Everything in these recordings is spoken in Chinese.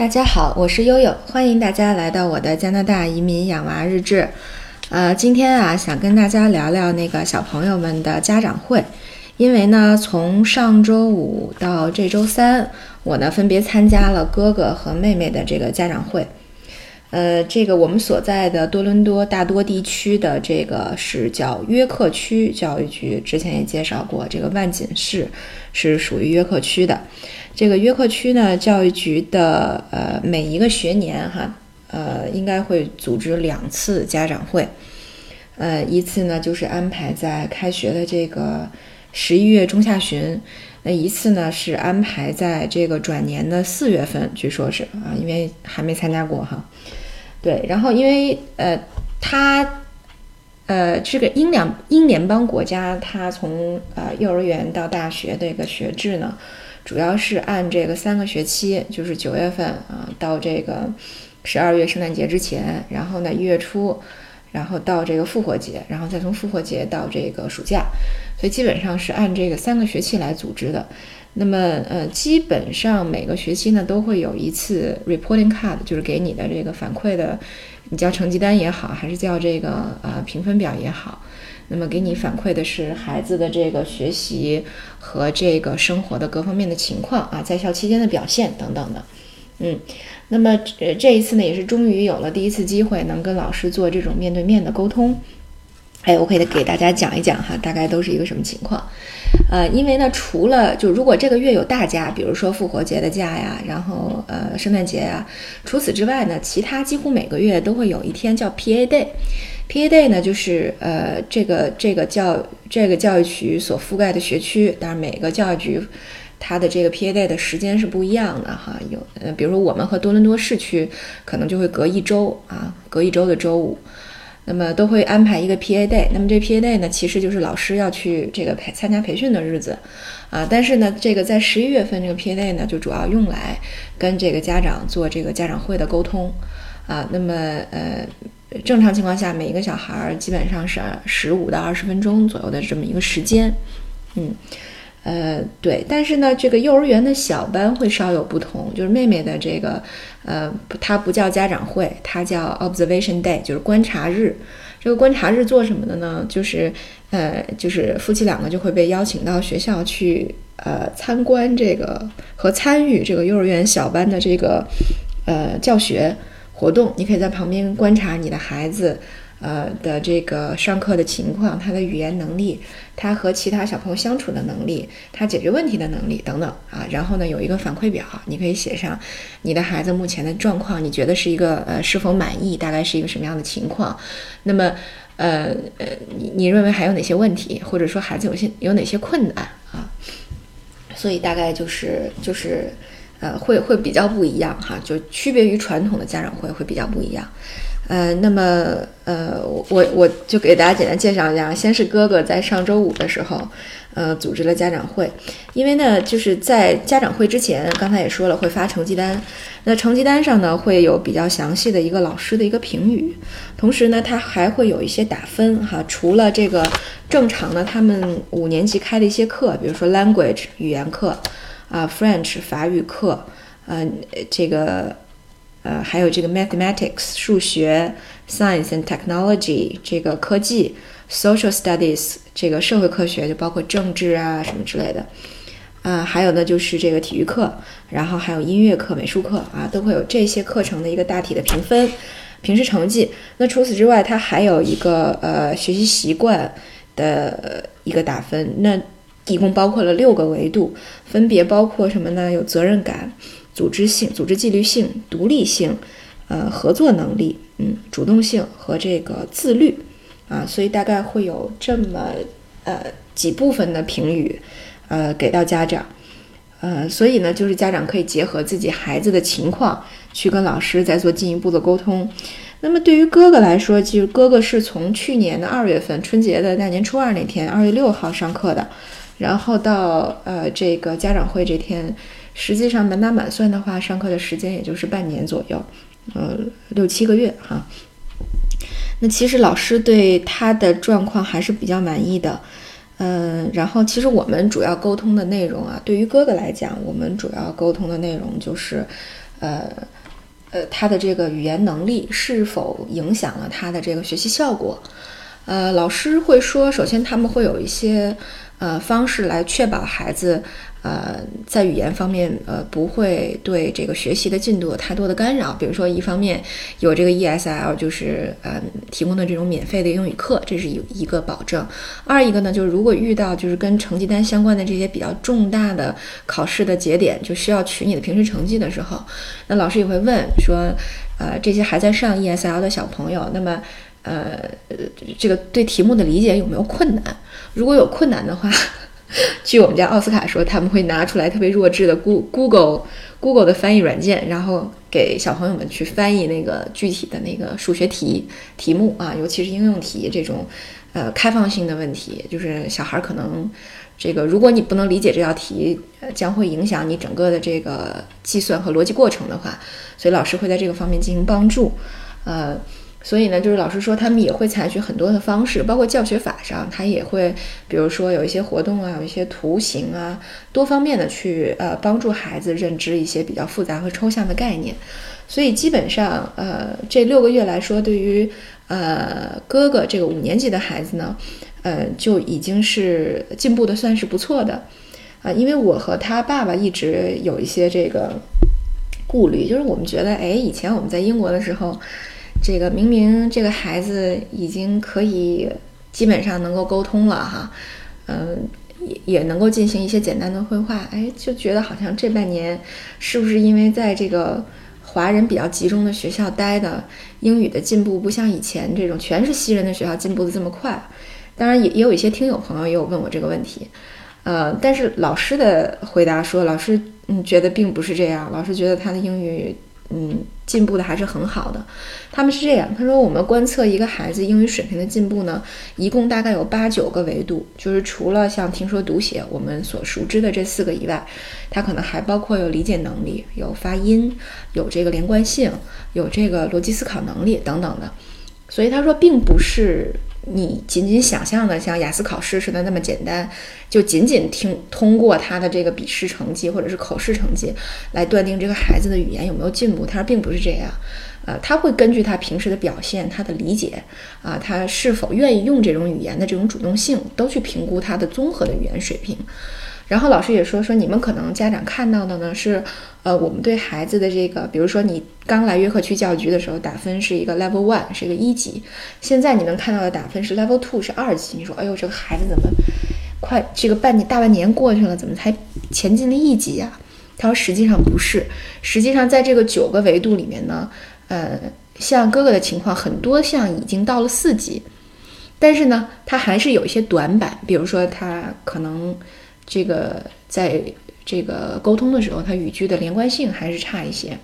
大家好，我是悠悠，欢迎大家来到我的加拿大移民养娃日志。呃，今天啊，想跟大家聊聊那个小朋友们的家长会，因为呢，从上周五到这周三，我呢分别参加了哥哥和妹妹的这个家长会。呃，这个我们所在的多伦多大多地区的这个是叫约克区教育局，之前也介绍过，这个万锦市是属于约克区的。这个约克区呢，教育局的呃每一个学年哈，呃应该会组织两次家长会，呃一次呢就是安排在开学的这个十一月中下旬。那一次呢是安排在这个转年的四月份，据说是啊，因为还没参加过哈。对，然后因为呃，它呃这个英两英联邦国家，它从呃幼儿园到大学这个学制呢，主要是按这个三个学期，就是九月份啊到这个十二月圣诞节之前，然后呢一月初。然后到这个复活节，然后再从复活节到这个暑假，所以基本上是按这个三个学期来组织的。那么，呃，基本上每个学期呢都会有一次 reporting card，就是给你的这个反馈的，你叫成绩单也好，还是叫这个呃评分表也好，那么给你反馈的是孩子的这个学习和这个生活的各方面的情况啊，在校期间的表现等等的。嗯，那么呃这一次呢，也是终于有了第一次机会，能跟老师做这种面对面的沟通。哎，我可以给大家讲一讲哈，大概都是一个什么情况。呃，因为呢，除了就如果这个月有大假，比如说复活节的假呀，然后呃圣诞节呀，除此之外呢，其他几乎每个月都会有一天叫 PA Day。PA Day 呢，就是呃这个这个教这个教育局所覆盖的学区，当然每个教育局。它的这个 PA day 的时间是不一样的哈，有呃，比如说我们和多伦多市区可能就会隔一周啊，隔一周的周五，那么都会安排一个 PA day。那么这 PA day 呢，其实就是老师要去这个培参加培训的日子啊。但是呢，这个在十一月份这个 PA day 呢，就主要用来跟这个家长做这个家长会的沟通啊。那么呃，正常情况下，每一个小孩基本上是十五到二十分钟左右的这么一个时间，嗯。呃，对，但是呢，这个幼儿园的小班会稍有不同，就是妹妹的这个，呃，它不叫家长会，它叫 observation day，就是观察日。这个观察日做什么的呢？就是，呃，就是夫妻两个就会被邀请到学校去，呃，参观这个和参与这个幼儿园小班的这个，呃，教学活动。你可以在旁边观察你的孩子。呃的这个上课的情况，他的语言能力，他和其他小朋友相处的能力，他解决问题的能力等等啊。然后呢，有一个反馈表，你可以写上你的孩子目前的状况，你觉得是一个呃是否满意，大概是一个什么样的情况。那么呃呃，你你认为还有哪些问题，或者说孩子有些有哪些困难啊？所以大概就是就是呃会会比较不一样哈，就区别于传统的家长会会比较不一样。呃，那么呃，我我就给大家简单介绍一下。先是哥哥在上周五的时候，呃，组织了家长会。因为呢，就是在家长会之前，刚才也说了会发成绩单。那成绩单上呢，会有比较详细的一个老师的一个评语，同时呢，他还会有一些打分哈。除了这个正常的他们五年级开的一些课，比如说 language 语言课啊，French 法语课，嗯，这个。呃，还有这个 mathematics 数学，science and technology 这个科技，social studies 这个社会科学就包括政治啊什么之类的，啊，还有呢就是这个体育课，然后还有音乐课、美术课啊，都会有这些课程的一个大体的评分，平时成绩。那除此之外，它还有一个呃学习习惯的一个打分，那一共包括了六个维度，分别包括什么呢？有责任感。组织性、组织纪律性、独立性，呃，合作能力，嗯，主动性和这个自律，啊，所以大概会有这么呃几部分的评语，呃，给到家长，呃，所以呢，就是家长可以结合自己孩子的情况去跟老师再做进一步的沟通。那么对于哥哥来说，其实哥哥是从去年的二月份春节的大年初二那天，二月六号上课的，然后到呃这个家长会这天。实际上满打满算的话，上课的时间也就是半年左右，呃，六七个月哈。那其实老师对他的状况还是比较满意的，嗯，然后其实我们主要沟通的内容啊，对于哥哥来讲，我们主要沟通的内容就是，呃呃他的这个语言能力是否影响了他的这个学习效果。呃，老师会说，首先他们会有一些呃方式来确保孩子。呃，在语言方面，呃，不会对这个学习的进度有太多的干扰。比如说，一方面有这个 ESL，就是呃提供的这种免费的英语课，这是一一个保证。二一个呢，就是如果遇到就是跟成绩单相关的这些比较重大的考试的节点，就需要取你的平时成绩的时候，那老师也会问说，呃，这些还在上 ESL 的小朋友，那么呃，这个对题目的理解有没有困难？如果有困难的话。据我们家奥斯卡说，他们会拿出来特别弱智的 Google Google 的翻译软件，然后给小朋友们去翻译那个具体的那个数学题题目啊，尤其是应用题这种，呃，开放性的问题，就是小孩儿可能这个，如果你不能理解这道题，呃，将会影响你整个的这个计算和逻辑过程的话，所以老师会在这个方面进行帮助，呃。所以呢，就是老师说他们也会采取很多的方式，包括教学法上，他也会，比如说有一些活动啊，有一些图形啊，多方面的去呃帮助孩子认知一些比较复杂和抽象的概念。所以基本上，呃，这六个月来说，对于呃哥哥这个五年级的孩子呢，呃就已经是进步的算是不错的，啊，因为我和他爸爸一直有一些这个顾虑，就是我们觉得，哎，以前我们在英国的时候。这个明明这个孩子已经可以基本上能够沟通了哈，嗯，也也能够进行一些简单的绘画，哎，就觉得好像这半年是不是因为在这个华人比较集中的学校待的，英语的进步不像以前这种全是西人的学校进步的这么快？当然也也有一些听友朋友也有问我这个问题，呃，但是老师的回答说，老师嗯觉得并不是这样，老师觉得他的英语。嗯，进步的还是很好的。他们是这样，他说我们观测一个孩子英语水平的进步呢，一共大概有八九个维度，就是除了像听说读写我们所熟知的这四个以外，它可能还包括有理解能力、有发音、有这个连贯性、有这个逻辑思考能力等等的。所以他说，并不是。你仅仅想象的像雅思考试似的那么简单，就仅仅听通过他的这个笔试成绩或者是口试成绩来断定这个孩子的语言有没有进步？他说并不是这样，呃，他会根据他平时的表现、他的理解啊，他是否愿意用这种语言的这种主动性，都去评估他的综合的语言水平。然后老师也说说，你们可能家长看到的呢是，呃，我们对孩子的这个，比如说你刚来约克区教育局的时候打分是一个 level one，是一个一级，现在你能看到的打分是 level two，是二级。你说，哎呦，这个孩子怎么快这个半年大半年过去了，怎么才前进了一级呀？他说，实际上不是，实际上在这个九个维度里面呢，呃，像哥哥的情况，很多项已经到了四级，但是呢，他还是有一些短板，比如说他可能。这个在这个沟通的时候，他语句的连贯性还是差一些。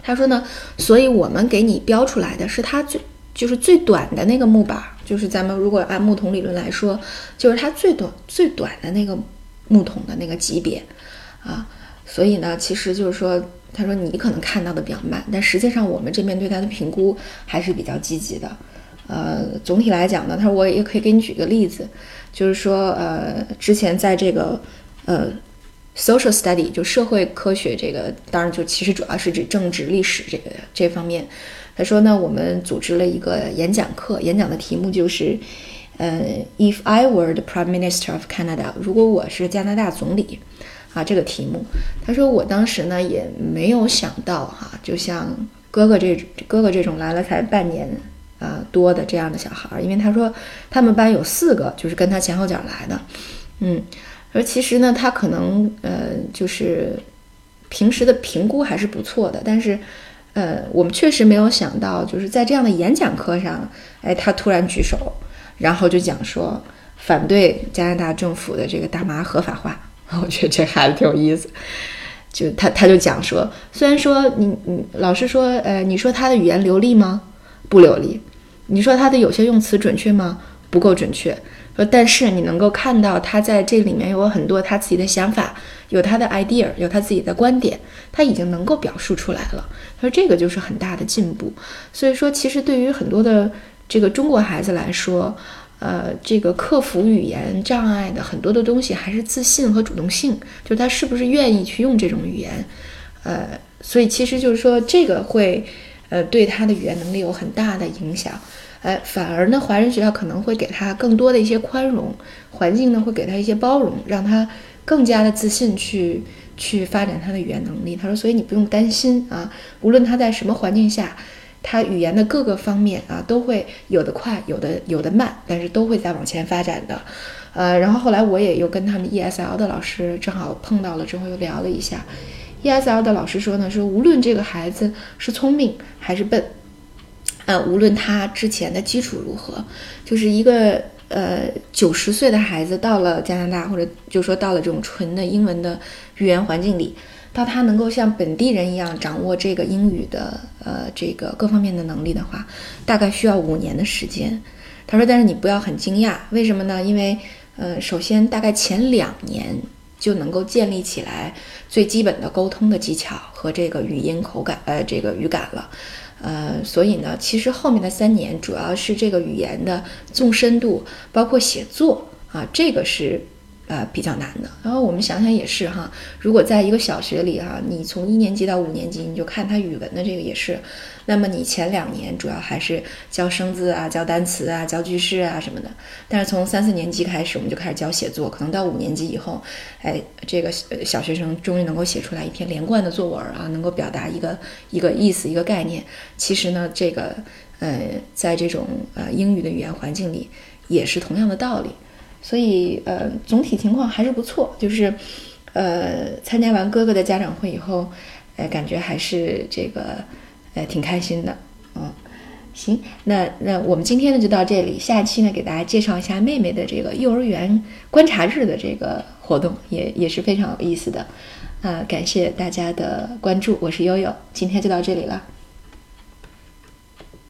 他说呢，所以我们给你标出来的是他最就是最短的那个木板，就是咱们如果按木桶理论来说，就是它最短最短的那个木桶的那个级别啊。所以呢，其实就是说，他说你可能看到的比较慢，但实际上我们这边对他的评估还是比较积极的。呃，总体来讲呢，他说我也可以给你举个例子。就是说，呃，之前在这个，呃，social study 就社会科学这个，当然就其实主要是指政治历史这个这方面。他说呢，我们组织了一个演讲课，演讲的题目就是，呃，If I were the Prime Minister of Canada，如果我是加拿大总理，啊，这个题目。他说我当时呢也没有想到哈，就像哥哥这哥哥这种来了才半年。多的这样的小孩，因为他说他们班有四个，就是跟他前后脚来的，嗯，而其实呢，他可能呃，就是平时的评估还是不错的，但是呃，我们确实没有想到，就是在这样的演讲课上，哎，他突然举手，然后就讲说反对加拿大政府的这个大麻合法化，我觉得这孩子挺有意思，就他他就讲说，虽然说你你老师说，呃，你说他的语言流利吗？不流利。你说他的有些用词准确吗？不够准确。说，但是你能够看到他在这里面有很多他自己的想法，有他的 idea，有他自己的观点，他已经能够表述出来了。他说这个就是很大的进步。所以说，其实对于很多的这个中国孩子来说，呃，这个克服语言障碍的很多的东西还是自信和主动性，就是他是不是愿意去用这种语言。呃，所以其实就是说这个会呃对他的语言能力有很大的影响。哎，反而呢，华人学校可能会给他更多的一些宽容，环境呢会给他一些包容，让他更加的自信去去发展他的语言能力。他说，所以你不用担心啊，无论他在什么环境下，他语言的各个方面啊都会有的快，有的有的慢，但是都会在往前发展的。呃，然后后来我也又跟他们 ESL 的老师正好碰到了之后又聊了一下，ESL 的老师说呢，说无论这个孩子是聪明还是笨。呃，无论他之前的基础如何，就是一个呃九十岁的孩子到了加拿大，或者就说到了这种纯的英文的语言环境里，到他能够像本地人一样掌握这个英语的呃这个各方面的能力的话，大概需要五年的时间。他说，但是你不要很惊讶，为什么呢？因为呃，首先大概前两年就能够建立起来最基本的沟通的技巧和这个语音口感呃这个语感了。呃，所以呢，其实后面的三年主要是这个语言的纵深度，包括写作啊，这个是呃比较难的。然后我们想想也是哈，如果在一个小学里哈，你从一年级到五年级，你就看他语文的这个也是。那么你前两年主要还是教生字啊、教单词啊、教句式啊什么的，但是从三四年级开始，我们就开始教写作，可能到五年级以后，哎，这个小学生终于能够写出来一篇连贯的作文啊，能够表达一个一个意思、一个概念。其实呢，这个呃，在这种呃英语的语言环境里，也是同样的道理。所以呃，总体情况还是不错，就是呃，参加完哥哥的家长会以后，哎，感觉还是这个。呃，挺开心的，嗯，行，那那我们今天呢就到这里，下期呢给大家介绍一下妹妹的这个幼儿园观察日的这个活动，也也是非常有意思的，啊，感谢大家的关注，我是悠悠，今天就到这里了。